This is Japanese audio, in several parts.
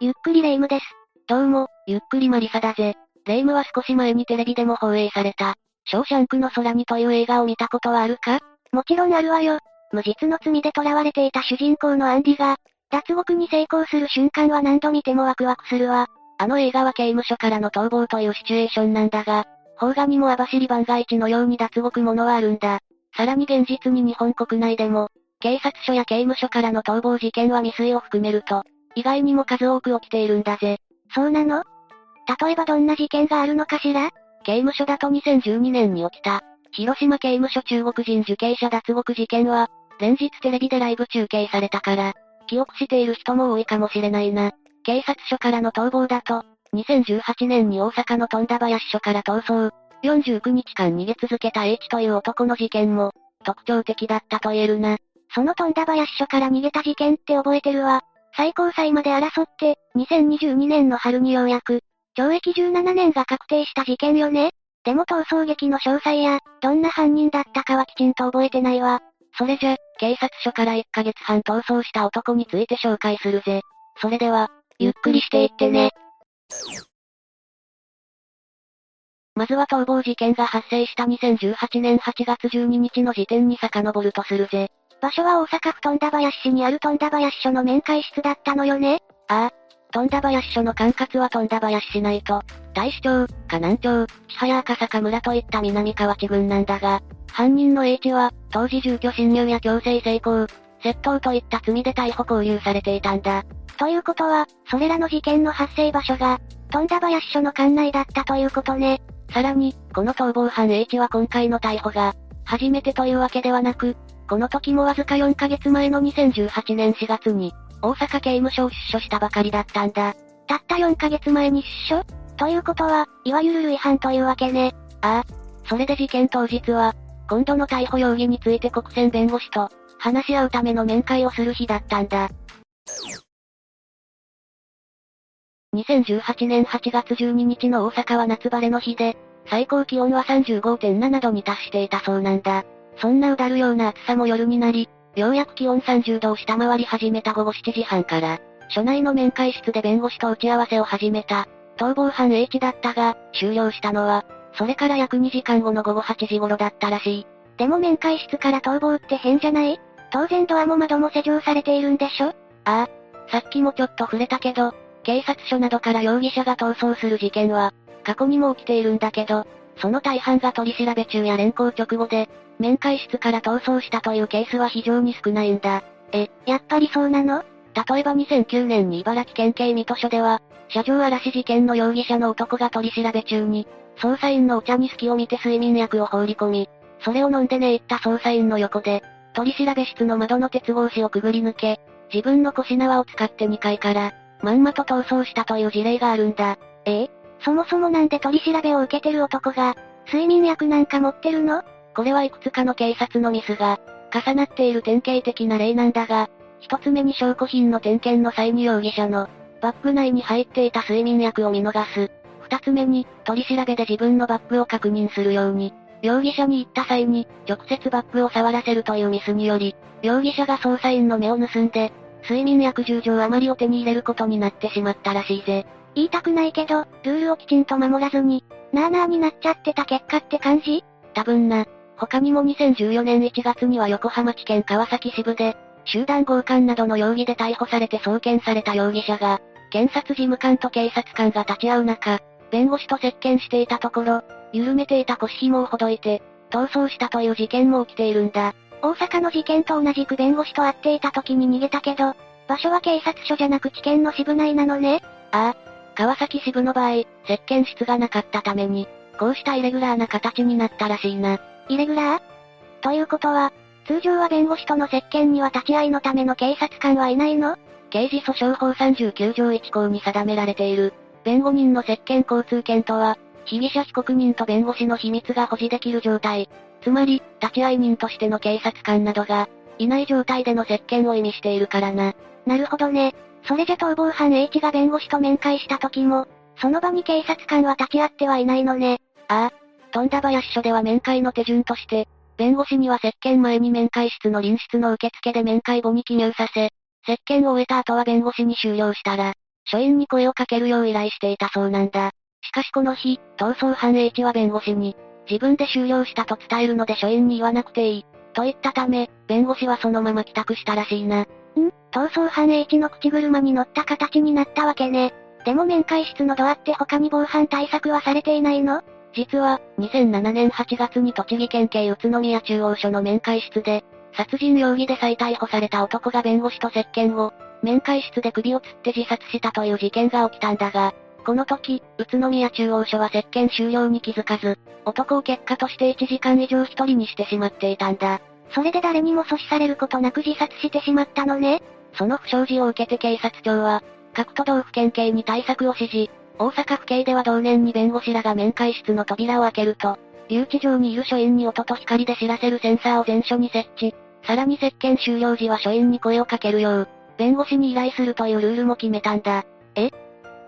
ゆっくりレ夢ムです。どうも、ゆっくりマリサだぜ。レ夢ムは少し前にテレビでも放映された、ショーシャンクの空にという映画を見たことはあるか？もちろんあるわよ。無実の罪で囚われていた主人公のアンディが、脱獄に成功する瞬間は何度見てもワクワクするわ。あの映画は刑務所からの逃亡というシチュエーションなんだが、邦画にも網走番外地のように脱獄ものはあるんだ。さらに現実に日本国内でも、警察署や刑務所からの逃亡事件は未遂を含めると、意外にも数多く起きているんだぜ。そうなの？例えばどんな事件があるのかしら？刑務所だと2012年に起きた、広島刑務所中国人受刑者脱獄事件は、連日テレビでライブ中継されたから、記憶している人も多いかもしれないな。警察署からの逃亡だと、2018年に大阪の富田林署から逃走、49日間逃げ続けた H という男の事件も、特徴的だったと言えるな。その富田林署から逃げた事件って覚えてるわ。最高裁まで争って、2022年の春にようやく、懲役17年が確定した事件よねでも逃走劇の詳細や、どんな犯人だったかはきちんと覚えてないわ。それじゃ、警察署から1ヶ月半逃走した男について紹介するぜ。それでは、ゆっくりしていってね。まずは逃亡事件が発生した2018年8月12日の時点に遡るとするぜ。場所は大阪府富田林市にある富田林署の面会室だったのよね？ああ。富田林署の管轄は富田林市内と、大市町、河南町、千早赤坂村といった南河内郡なんだが、犯人の H は、当時住居侵入や強制成功、窃盗といった罪で逮捕交留されていたんだ。ということは、それらの事件の発生場所が、富田林署の管内だったということね。さらに、この逃亡犯 H は今回の逮捕が、初めてというわけではなく、この時もわずか4ヶ月前の2018年4月に、大阪刑務所を出所したばかりだったんだ。たった4ヶ月前に出所？ということは、いわゆる類犯というわけね。ああ。それで事件当日は、今度の逮捕容疑について国選弁護士と、話し合うための面会をする日だったんだ。2018年8月12日の大阪は夏晴れの日で、最高気温は35.7度に達していたそうなんだ。そんなうだるような暑さも夜になり、ようやく気温30度を下回り始めた午後7時半から、署内の面会室で弁護士と打ち合わせを始めた。逃亡犯 H だったが、終了したのは、それから約2時間後の午後8時頃だったらしい。でも面会室から逃亡って変じゃない？当然ドアも窓も施錠されているんでしょ？ああ。さっきもちょっと触れたけど、警察署などから容疑者が逃走する事件は、過去にも起きているんだけど、その大半が取り調べ中や連行直後で、面会室から逃走したというケースは非常に少ないんだ。え、やっぱりそうなの？例えば2009年に茨城県警水戸署では、車上荒らし事件の容疑者の男が取り調べ中に、捜査員のお茶に隙を見て睡眠薬を放り込み、それを飲んで寝入った捜査員の横で、取り調べ室の窓の鉄格子をくぐり抜け、自分の腰縄を使って2階から、まんまと逃走したという事例があるんだ。ええそもそもなんで取り調べを受けてる男が、睡眠薬なんか持ってるの？これはいくつかの警察のミスが、重なっている典型的な例なんだが、一つ目に証拠品の点検の際に容疑者の、バッグ内に入っていた睡眠薬を見逃す。二つ目に、取り調べで自分のバッグを確認するように、容疑者に行った際に、直接バッグを触らせるというミスにより、容疑者が捜査員の目を盗んで、睡眠薬10錠余りを手に入れることになってしまったらしいぜ。言いたくないけど、ルールをきちんと守らずに、なーなーになっちゃってた結果って感じ？多分な。他にも2014年1月には横浜地検川崎支部で、集団強姦などの容疑で逮捕されて送検された容疑者が、検察事務官と警察官が立ち会う中、弁護士と接見していたところ、緩めていた腰紐をほどいて、逃走したという事件も起きているんだ。大阪の事件と同じく弁護士と会っていた時に逃げたけど、場所は警察署じゃなく地検の支部内なのねああ。川崎支部の場合、接見室がなかったために、こうしたイレギュラーな形になったらしいな。イレギュラー？ということは、通常は弁護士との接見には立ち会いのための警察官はいないの？刑事訴訟法39条1項に定められている、弁護人の接見交通権とは、被疑者被告人と弁護士の秘密が保持できる状態。つまり、立ち会い人としての警察官などが、いない状態での接見を意味しているからな。なるほどね。それじゃ逃亡犯 H が弁護士と面会した時も、その場に警察官は立ち会ってはいないのね。ああ。富田林署では面会の手順として、弁護士には接見前に面会室の臨室の受付で面会後に記入させ、接見を終えた後は弁護士に終了したら、署員に声をかけるよう依頼していたそうなんだ。しかしこの日、逃走犯 H は弁護士に、自分で終了したと伝えるので署員に言わなくていい。と言ったため、弁護士はそのまま帰宅したらしいな。ん？逃走犯 H の口車に乗った形になったわけね。でも面会室のドアって他に防犯対策はされていないの？実は、2007年8月に栃木県警宇都宮中央署の面会室で、殺人容疑で再逮捕された男が弁護士と接見後、面会室で首を吊って自殺したという事件が起きたんだが、この時、宇都宮中央署は接見終了に気づかず、男を結果として1時間以上一人にしてしまっていたんだ。それで誰にも阻止されることなく自殺してしまったのねその不祥事を受けて警察庁は、各都道府県警に対策を指示。大阪府警では同年に弁護士らが面会室の扉を開けると、留置場にいる署員に音と光で知らせるセンサーを全署に設置。さらに接見終了時は署員に声をかけるよう、弁護士に依頼するというルールも決めたんだ。え？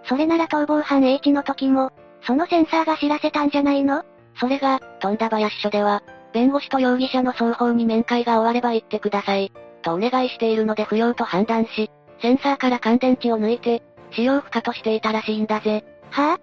それなら逃亡犯 H の時も、そのセンサーが知らせたんじゃないの？それが、富田林署では、弁護士と容疑者の双方に面会が終われば言ってください。とお願いしているので不要と判断し、センサーから乾電池を抜いて、使用不可としていたらしいんだぜ。はぁ、あ、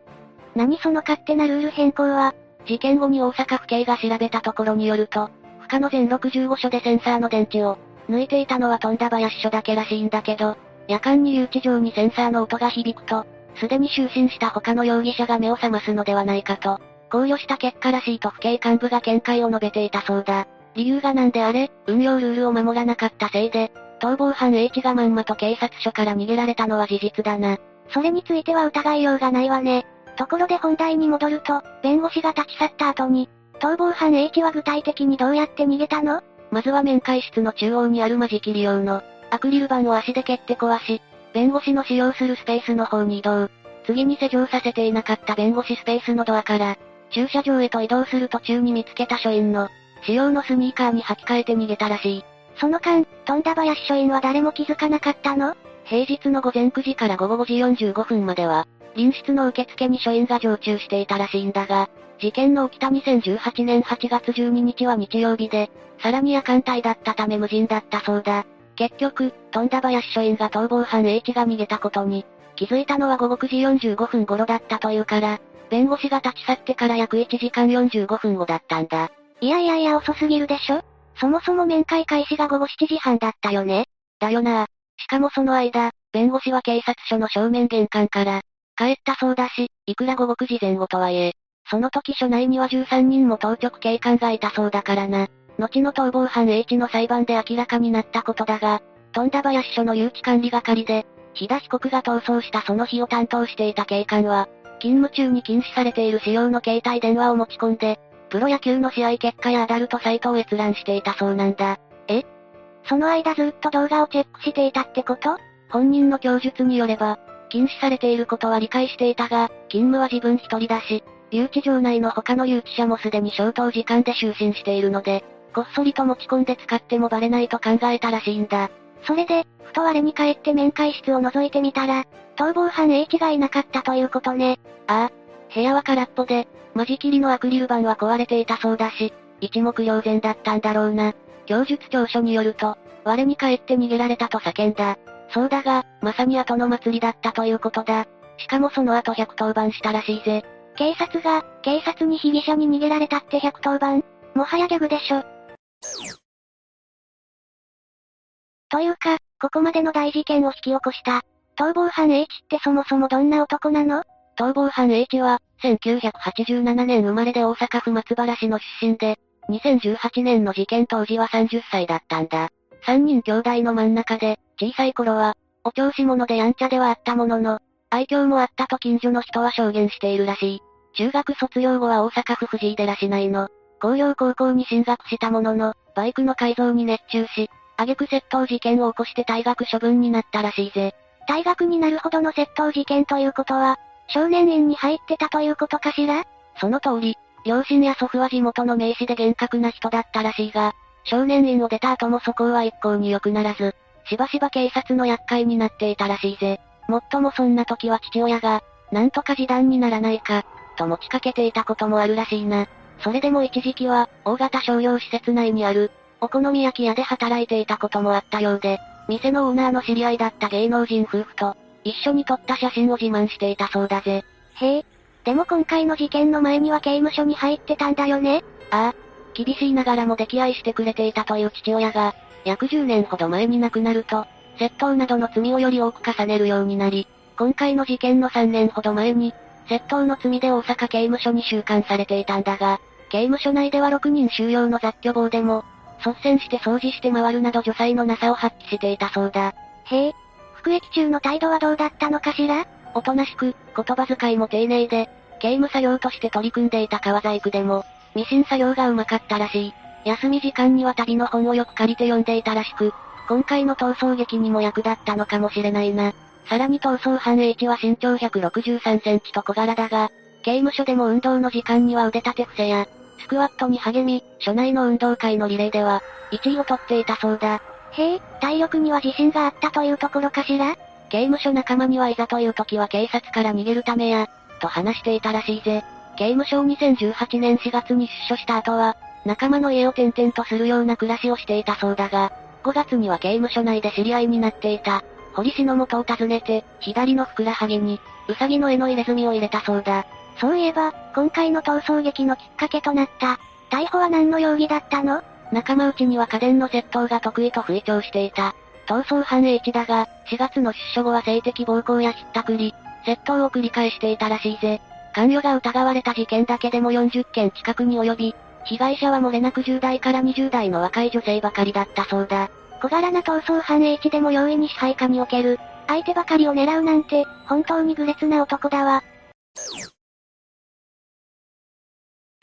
何その勝手なルール変更は？事件後に大阪府警が調べたところによると、不可の全65所でセンサーの電池を、抜いていたのは富田林署だけらしいんだけど、夜間に留置場にセンサーの音が響くと、すでに就寝した他の容疑者が目を覚ますのではないかと、考慮した結果らしいと府警幹部が見解を述べていたそうだ。理由がなんであれ、運用ルールを守らなかったせいで、逃亡犯 H がまんまと警察署から逃げられたのは事実だな。それについては疑いようがないわね。ところで本題に戻ると、弁護士が立ち去った後に、逃亡犯 H は具体的にどうやって逃げたの？まずは面会室の中央にある間仕切り用の、アクリル板を足で蹴って壊し、弁護士の使用するスペースの方に移動。次に施錠させていなかった弁護士スペースのドアから、駐車場へと移動する途中に見つけた署員の、使用のスニーカーに履き替えて逃げたらしい。その間、富田林署員は誰も気づかなかったの？平日の午前9時から午後5時45分までは、臨室の受付に署員が常駐していたらしいんだが、事件の起きた2018年8月12日は日曜日で、さらに夜間帯だったため無人だったそうだ。結局、富田林署員が逃亡犯 H が逃げたことに、気づいたのは午後9時45分頃だったというから、弁護士が立ち去ってから約1時間45分後だったんだ。いやいやいや遅すぎるでしょ？そもそも面会開始が午後7時半だったよね？だよなしかもその間、弁護士は警察署の正面玄関から、帰ったそうだし、いくら午後9時前後とはいえ、その時署内には13人も当直警官がいたそうだからな。後の逃亡犯 H の裁判で明らかになったことだが、富田林署の誘致管理係で、日田被告が逃走したその日を担当していた警官は、勤務中に禁止されている使用の携帯電話を持ち込んで、プロ野球の試合結果やアダルトサイトを閲覧していたそうなんだ。え？その間ずっと動画をチェックしていたってこと？本人の供述によれば、禁止されていることは理解していたが、勤務は自分一人だし、留置場内の他の留置者もすでに消灯時間で就寝しているので、こっそりと持ち込んで使ってもバレないと考えたらしいんだ。それで、ふと我に帰って面会室を覗いてみたら、逃亡犯 H がいなかったということね。ああ。部屋は空っぽで、間仕切りのアクリル板は壊れていたそうだし、一目瞭然だったんだろうな。供述調書によると、我に帰って逃げられたと叫んだ。そうだが、まさに後の祭りだったということだ。しかもその後110番したらしいぜ。警察が、警察に被疑者に逃げられたって110番もはやギャグでしょ。というか、ここまでの大事件を引き起こした、逃亡犯 H ってそもそもどんな男なの？逃亡犯 H は、1987年生まれで大阪府松原市の出身で、2018年の事件当時は30歳だったんだ。3人兄弟の真ん中で、小さい頃は、お調子者でやんちゃではあったものの、愛嬌もあったと近所の人は証言しているらしい。中学卒業後は大阪府藤井寺市内の、工業高校に進学したものの、バイクの改造に熱中し、挙句窃盗事件を起こして退学処分になったらしいぜ。退学になるほどの窃盗事件ということは、少年院に入ってたということかしら？その通り、両親や祖父は地元の名士で厳格な人だったらしいが、少年院を出た後もそこは一向に良くならず、しばしば警察の厄介になっていたらしいぜ。もっともそんな時は父親が、なんとか示談にならないか、と持ちかけていたこともあるらしいな。それでも一時期は、大型商業施設内にある、お好み焼き屋で働いていたこともあったようで、店のオーナーの知り合いだった芸能人夫婦と、一緒に撮った写真を自慢していたそうだぜ。へえ。でも今回の事件の前には刑務所に入ってたんだよねああ。厳しいながらも溺愛してくれていたという父親が、約10年ほど前に亡くなると、窃盗などの罪をより多く重ねるようになり、今回の事件の3年ほど前に、窃盗の罪で大阪刑務所に収監されていたんだが、刑務所内では6人収容の雑居房でも、率先して掃除して回るなど女才のなさを発揮していたそうだ。へえ。服役中の態度はどうだったのかしら？おとなしく、言葉遣いも丁寧で、刑務作業として取り組んでいた川細工でも、ミシン作業がうまかったらしい。休み時間には旅の本をよく借りて読んでいたらしく、今回の逃走劇にも役立ったのかもしれないな。さらに逃走犯 H は身長163センチと小柄だが、刑務所でも運動の時間には腕立て伏せや、スクワットに励み、所内の運動会のリレーでは、1位を取っていたそうだ。へえ、体力には自信があったというところかしら？刑務所仲間にはいざという時は警察から逃げるためや、と話していたらしいぜ。刑務所を2018年4月に出所した後は、仲間の家を転々とするような暮らしをしていたそうだが、5月には刑務所内で知り合いになっていた、堀氏の元を訪ねて、左のふくらはぎに、うさぎの絵の入れ墨を入れたそうだ。そういえば、今回の逃走劇のきっかけとなった。逮捕は何の容疑だったの？仲間内には家電の窃盗が得意と吹聴していた。逃走犯 H だが、4月の出所後は性的暴行やひったくり、窃盗を繰り返していたらしいぜ。関与が疑われた事件だけでも40件近くに及び、被害者は漏れなく10代から20代の若い女性ばかりだったそうだ。小柄な逃走犯 H でも容易に支配下における、相手ばかりを狙うなんて、本当に愚劣な男だわ。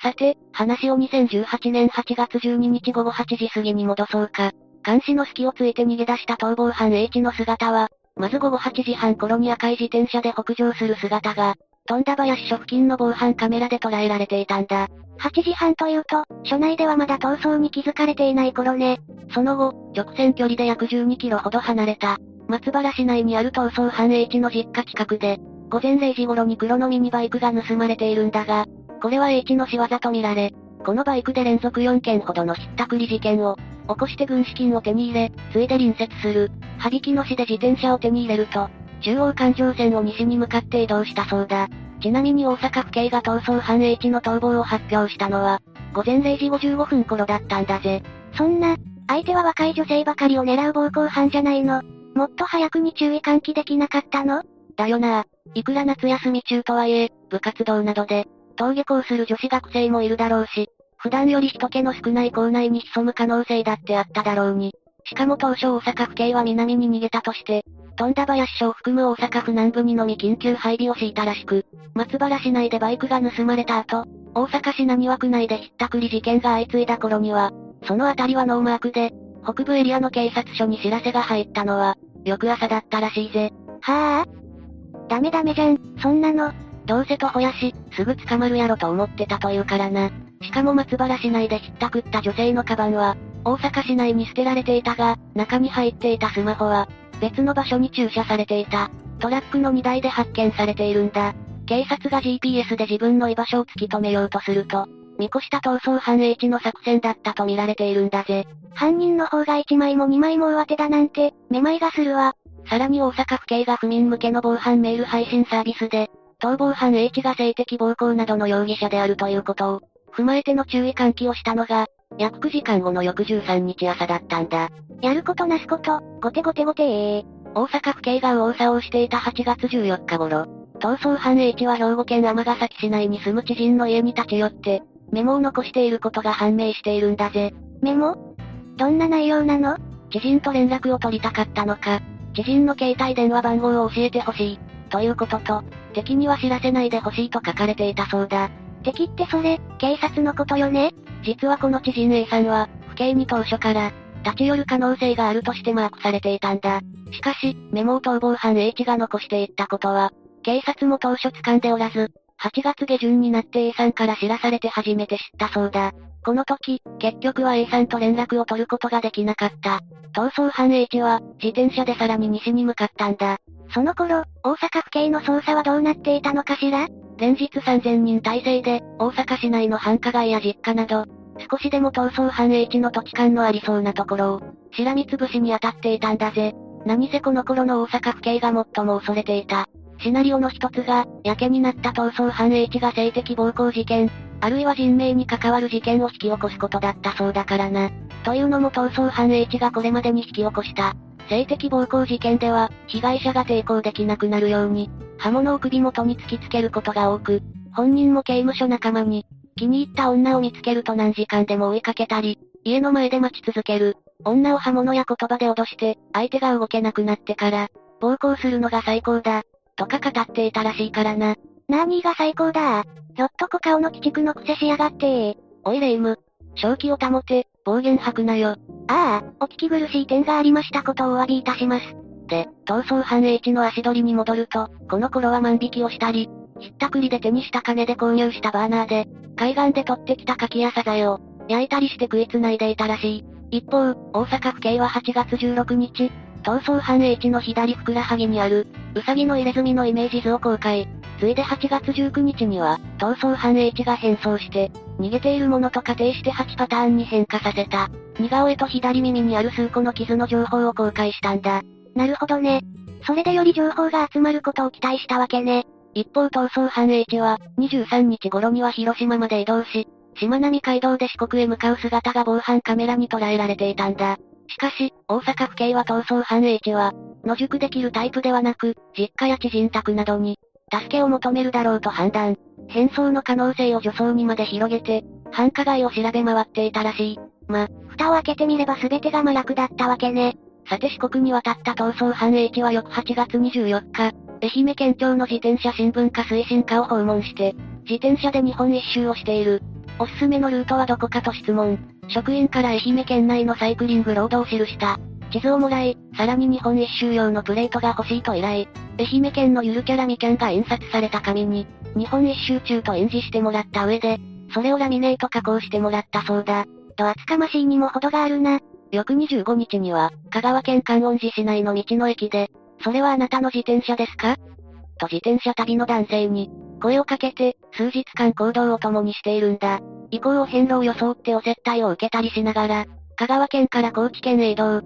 さて、話を2018年8月12日午後8時過ぎに戻そうか。監視の隙をついて逃げ出した逃亡犯 H の姿は、まず午後8時半頃に赤い自転車で北上する姿が、富田林署付近の防犯カメラで捉えられていたんだ。8時半というと、署内ではまだ逃走に気づかれていない頃ね。その後、直線距離で約12キロほど離れた、松原市内にある逃走犯 H の実家近くで、午前0時頃に黒のミニバイクが盗まれているんだが、これは H の仕業とみられ、このバイクで連続4件ほどのひったくり事件を、起こして軍資金を手に入れ、ついで隣接する、羽引の市で自転車を手に入れると、中央環状線を西に向かって移動したそうだ。ちなみに大阪府警が逃走犯 H の逃亡を発表したのは、午前0時55分頃だったんだぜ。そんな、相手は若い女性ばかりを狙う暴行犯じゃないの。もっと早くに注意喚起できなかったの？だよな。いくら夏休み中とはいえ、部活動などで、登下校する女子学生もいるだろうし、普段より人気の少ない校内に潜む可能性だってあっただろうに。しかも当初大阪府警は南に逃げたとして、富田林署を含む大阪府南部にのみ緊急配備を敷いたらしく、松原市内でバイクが盗まれた後、大阪市浪速区内でひったくり事件が相次いだ頃には、その辺りはノーマークで、北部エリアの警察署に知らせが入ったのは、翌朝だったらしいぜ。はぁ、あ、ダメダメじゃん、そんなの。どうせとほやし、すぐ捕まるやろと思ってたというからな。しかも松原市内でひったくった女性のカバンは、大阪市内に捨てられていたが、中に入っていたスマホは、別の場所に駐車されていた。トラックの荷台で発見されているんだ。警察が GPS で自分の居場所を突き止めようとすると、見越した逃走犯 H の作戦だったと見られているんだぜ。犯人の方が1枚も2枚も上手だなんて、めまいがするわ。さらに大阪府警が府民向けの防犯メール配信サービスで、逃亡犯 H が性的暴行などの容疑者であるということを、踏まえての注意喚起をしたのが、約9時間後の翌13日朝だったんだ。やることなすこと、ごてごてごてえー。大阪府警が右往左往していた8月14日頃、逃走犯 H は兵庫県尼崎市内に住む知人の家に立ち寄って、メモを残していることが判明しているんだぜ。メモ？どんな内容なの？知人と連絡を取りたかったのか、知人の携帯電話番号を教えてほしい、ということと、敵には知らせないでほしいと書かれていたそうだ。敵ってそれ、警察のことよね？実はこの知人 A さんは、府警に当初から、立ち寄る可能性があるとしてマークされていたんだ。しかし、メモを逃亡犯 H が残していったことは、警察も当初掴んでおらず、8月下旬になって A さんから知らされて初めて知ったそうだ。この時、結局は A さんと連絡を取ることができなかった。逃走犯 H は、自転車でさらに西に向かったんだ。その頃、大阪府警の捜査はどうなっていたのかしら？連日3000人体制で、大阪市内の繁華街や実家など、少しでも逃走犯 H の土地勘のありそうなところを、しらみつぶしに当たっていたんだぜ。何せこの頃の大阪府警が最も恐れていた。シナリオの一つが、やけになった逃走犯 H が性的暴行事件、あるいは人命に関わる事件を引き起こすことだったそうだからな。というのも逃走犯 H がこれまでに引き起こした。性的暴行事件では、被害者が抵抗できなくなるように、刃物を首元に突きつけることが多く、本人も刑務所仲間に、気に入った女を見つけると何時間でも追いかけたり、家の前で待ち続ける。女を刃物や言葉で脅して、相手が動けなくなってから、暴行するのが最高だ。とか語っていたらしいからな。なーにーが最高だ？ひょっとこ顔の鬼畜の癖しやがっておいレイム。正気を保て、暴言吐くなよ。ああ、お聞き苦しい点がありましたことをお詫びいたします。で、逃走犯 H の足取りに戻ると、この頃は万引きをしたり、ひったくりで手にした金で購入したバーナーで、海岸で取ってきた牡蠣やサザエを、焼いたりして食いつないでいたらしい。一方、大阪府警は8月16日、逃走犯 H の左ふくらはぎにある、うさぎの入れ墨のイメージ図を公開。ついで8月19日には、逃走犯 H が変装して、逃げているものと仮定して8パターンに変化させた。似顔絵と左耳にある数個の傷の情報を公開したんだ。なるほどね。それでより情報が集まることを期待したわけね。一方逃走犯 H は、23日頃には広島まで移動し、しまなみ海道で四国へ向かう姿が防犯カメラに捉えられていたんだ。しかし、大阪府警は逃走犯 H は、野宿できるタイプではなく、実家や知人宅などに、助けを求めるだろうと判断。変装の可能性を女装にまで広げて、繁華街を調べ回っていたらしい。ま、蓋を開けてみれば全てが麻薬だったわけね。さて四国に渡った逃走犯 H は翌8月24日、愛媛県庁の自転車新聞化推進課を訪問して、自転車で日本一周をしている。おすすめのルートはどこかと質問。職員から愛媛県内のサイクリングロードを記した。地図をもらい、さらに日本一周用のプレートが欲しいと依頼。愛媛県のゆるキャラみキャンが印刷された紙に、日本一周中と演じしてもらった上で、それをラミネート加工してもらったそうだ。と厚かましいにも程があるな。翌25日には、香川県観音寺市内の道の駅で、それはあなたの自転車ですか？と自転車旅の男性に、声をかけて、数日間行動を共にしているんだ。以降を変路を装ってお接待を受けたりしながら、香川県から高知県へ移動。8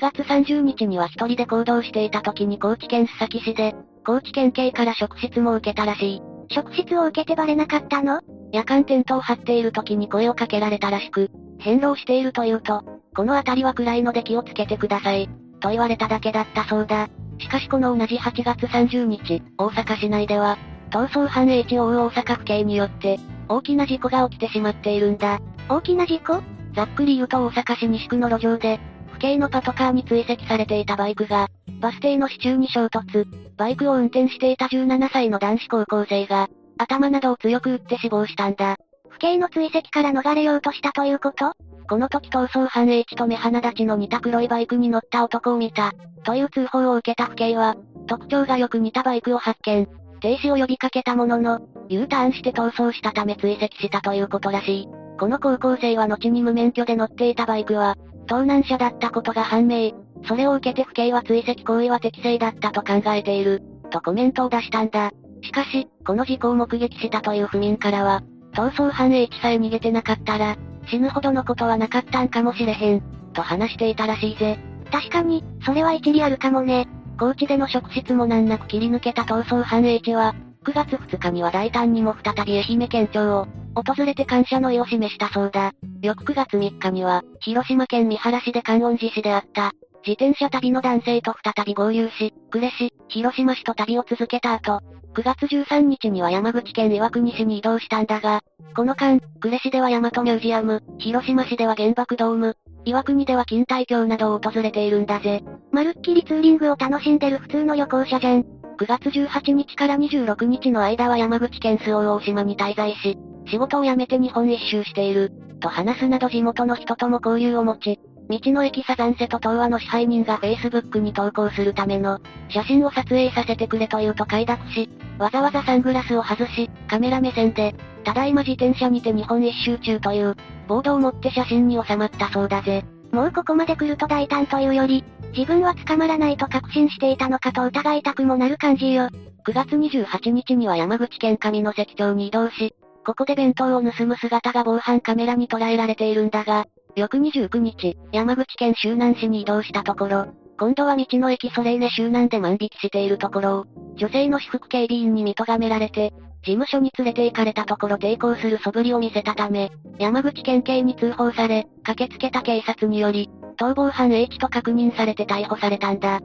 月30日には一人で行動していた時に高知県須崎市で、高知県警から職質も受けたらしい。職質を受けてバレなかったの？夜間テントを張っている時に声をかけられたらしく、変路をしているというと、この辺りは暗いので気をつけてください。と言われただけだったそうだ。しかしこの同じ8月30日、大阪市内では、逃走犯 HO 大阪府警によって、大きな事故が起きてしまっているんだ。大きな事故？ざっくり言うと大阪市西区の路上で、府警のパトカーに追跡されていたバイクが、バス停の支柱に衝突。バイクを運転していた17歳の男子高校生が、頭などを強く打って死亡したんだ。府警の追跡から逃れようとしたということ？この時逃走犯 H と目鼻立ちの似た黒いバイクに乗った男を見た、という通報を受けた府警は、特徴がよく似たバイクを発見。停止を呼びかけたものの、U ターンして逃走したため追跡したということらしい。この高校生は後に無免許で乗っていたバイクは、盗難車だったことが判明。それを受けて府警は追跡行為は適正だったと考えている、とコメントを出したんだ。しかし、この事故を目撃したという府民からは、逃走犯 H さえ逃げてなかったら、死ぬほどのことはなかったんかもしれへん、と話していたらしいぜ。確かに、それは一理あるかもね。高知での職質も難なく切り抜けた逃走犯 H は、9月2日には大胆にも再び愛媛県庁を、訪れて感謝の意を示したそうだ。翌9月3日には、広島県三原市で観音寺市であった、自転車旅の男性と再び合流し、呉市、広島市と旅を続けた後、9月13日には山口県岩国市に移動したんだが、この間、呉市では大和ミュージアム、広島市では原爆ドーム、岩国では錦帯橋などを訪れているんだぜ。まるっきりツーリングを楽しんでる普通の旅行者じゃん。9月18日から26日の間は山口県周防大島に滞在し、仕事を辞めて日本一周している、と話すなど地元の人とも交流を持ち、道の駅サザンセと東和の支配人が Facebook に投稿するための、写真を撮影させてくれと言うと快諾し、わざわざサングラスを外し、カメラ目線で、ただいま自転車にて日本一周中という、ボードを持って写真に収まったそうだぜ。もうここまで来ると大胆というより、自分は捕まらないと確信していたのかと疑いたくもなる感じよ。9月28日には山口県上野関町に移動し、ここで弁当を盗む姿が防犯カメラに捉えられているんだが、翌29日、山口県周南市に移動したところ、今度は道の駅ソレイネ周南で万引きしているところを、女性の私服警備員に見とがめられて、事務所に連れて行かれたところ抵抗する素振りを見せたため、山口県警に通報され、駆けつけた警察により、逃亡犯 H と確認されて逮捕されたんだ。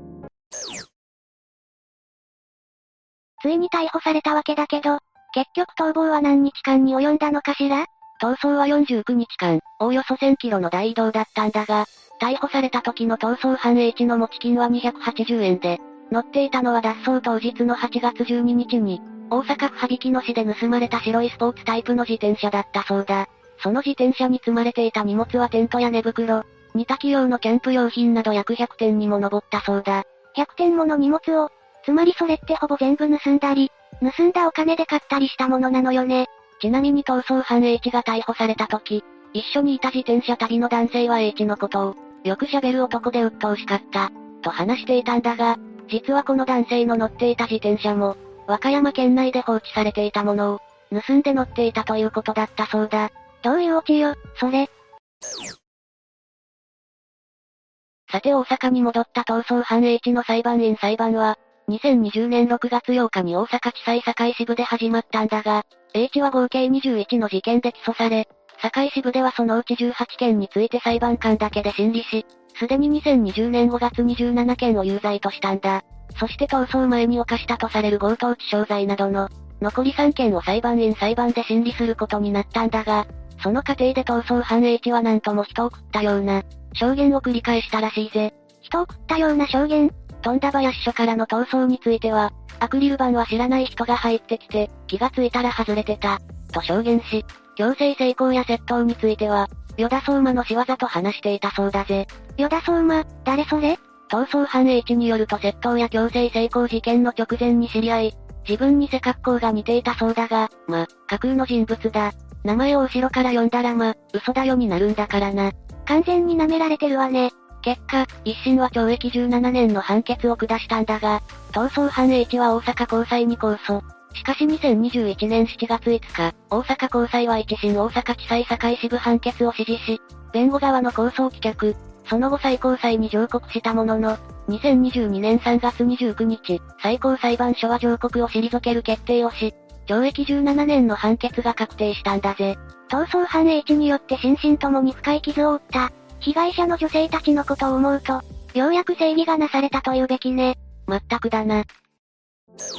ついに逮捕されたわけだけど、結局逃亡は何日間に及んだのかしら？逃走は49日間、おおよそ1000キロの大移動だったんだが、逮捕された時の逃走犯 H の持ち金は280円で、乗っていたのは脱走当日の8月12日に、大阪府羽曳野市で盗まれた白いスポーツタイプの自転車だったそうだ。その自転車に積まれていた荷物はテントや寝袋、煮炊き用のキャンプ用品など約100点にも上ったそうだ。100点もの荷物を、つまりそれってほぼ全部盗んだり、盗んだお金で買ったりしたものなのよね。ちなみに逃走犯 H が逮捕された時、一緒にいた自転車旅の男性は H のことを、よく喋る男で鬱陶しかった、と話していたんだが、実はこの男性の乗っていた自転車も、和歌山県内で放置されていたものを、盗んで乗っていたということだったそうだ。どういうオチよ、それ。さて大阪に戻った逃走犯 H の裁判員裁判は、2020年6月8日に大阪地裁堺支部で始まったんだが、H は合計21の事件で起訴され、堺支部ではそのうち18件について裁判官だけで審理し、すでに2020年5月27件を有罪としたんだ。そして逃走前に犯したとされる強盗致傷罪などの、残り3件を裁判員裁判で審理することになったんだが、その過程で逃走犯 H はなんとも人を食ったような、証言を繰り返したらしいぜ。人を食ったような証言？富田林署からの逃走については、アクリル板は知らない人が入ってきて、気がついたら外れてた、と証言し、強制成功や窃盗については、与田相馬の仕業と話していたそうだぜ。与田相馬、誰それ？逃走犯 H によると窃盗や強制成功事件の直前に知り合い、自分に背格好が似ていたそうだが、ま、架空の人物だ。名前を後ろから呼んだらま、嘘だよになるんだからな。完全に舐められてるわね。結果、一審は懲役17年の判決を下したんだが、逃走犯 H は大阪高裁に控訴。しかし2021年7月5日、大阪高裁は一審大阪地裁堺支部判決を支持し、弁護側の控訴を棄却。その後最高裁に上告したものの、2022年3月29日、最高裁判所は上告を退ける決定をし、懲役17年の判決が確定したんだぜ。逃走犯 H によって心身ともに深い傷を負った、被害者の女性たちのことを思うと、ようやく正義がなされたと言うべきね。まったくだな。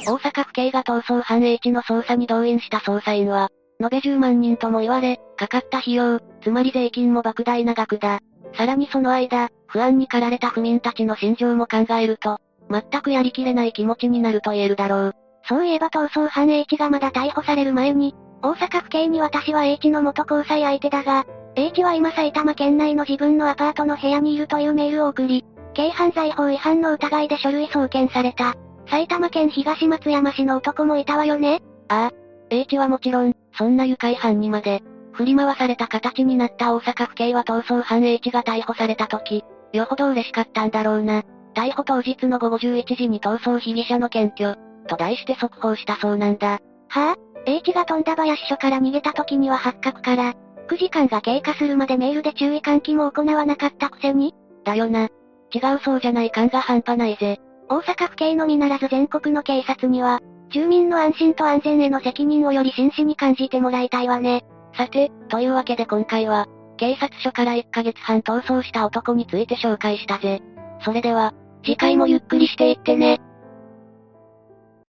大阪府警が逃走犯 H の捜査に動員した捜査員は、延べ10万人とも言われ、かかった費用、つまり税金も莫大な額だ。さらにその間、不安に駆られた府民たちの心情も考えると、全くやりきれない気持ちになると言えるだろう。そういえば逃走犯 H がまだ逮捕される前に、大阪府警に私は H の元交際相手だが、H は今埼玉県内の自分のアパートの部屋にいるというメールを送り、軽犯罪法違反の疑いで書類送検された。埼玉県東松山市の男もいたわよねああ。H はもちろん、そんな愉快犯にまで、振り回された形になった大阪府警は逃走犯 H が逮捕された時、よほど嬉しかったんだろうな。逮捕当日の午後11時に逃走被疑者の検挙、と題して速報したそうなんだ。はぁ、あ、H が富田林署から逃げた時には発覚から、9時間が経過するまでメールで注意喚起も行わなかったくせに？だよな。違うそうじゃない感が半端ないぜ。大阪府警のみならず全国の警察には、住民の安心と安全への責任をより真摯に感じてもらいたいわね。さて、というわけで今回は、警察署から1ヶ月半逃走した男について紹介したぜ。それでは、次回もゆっくりしていってね。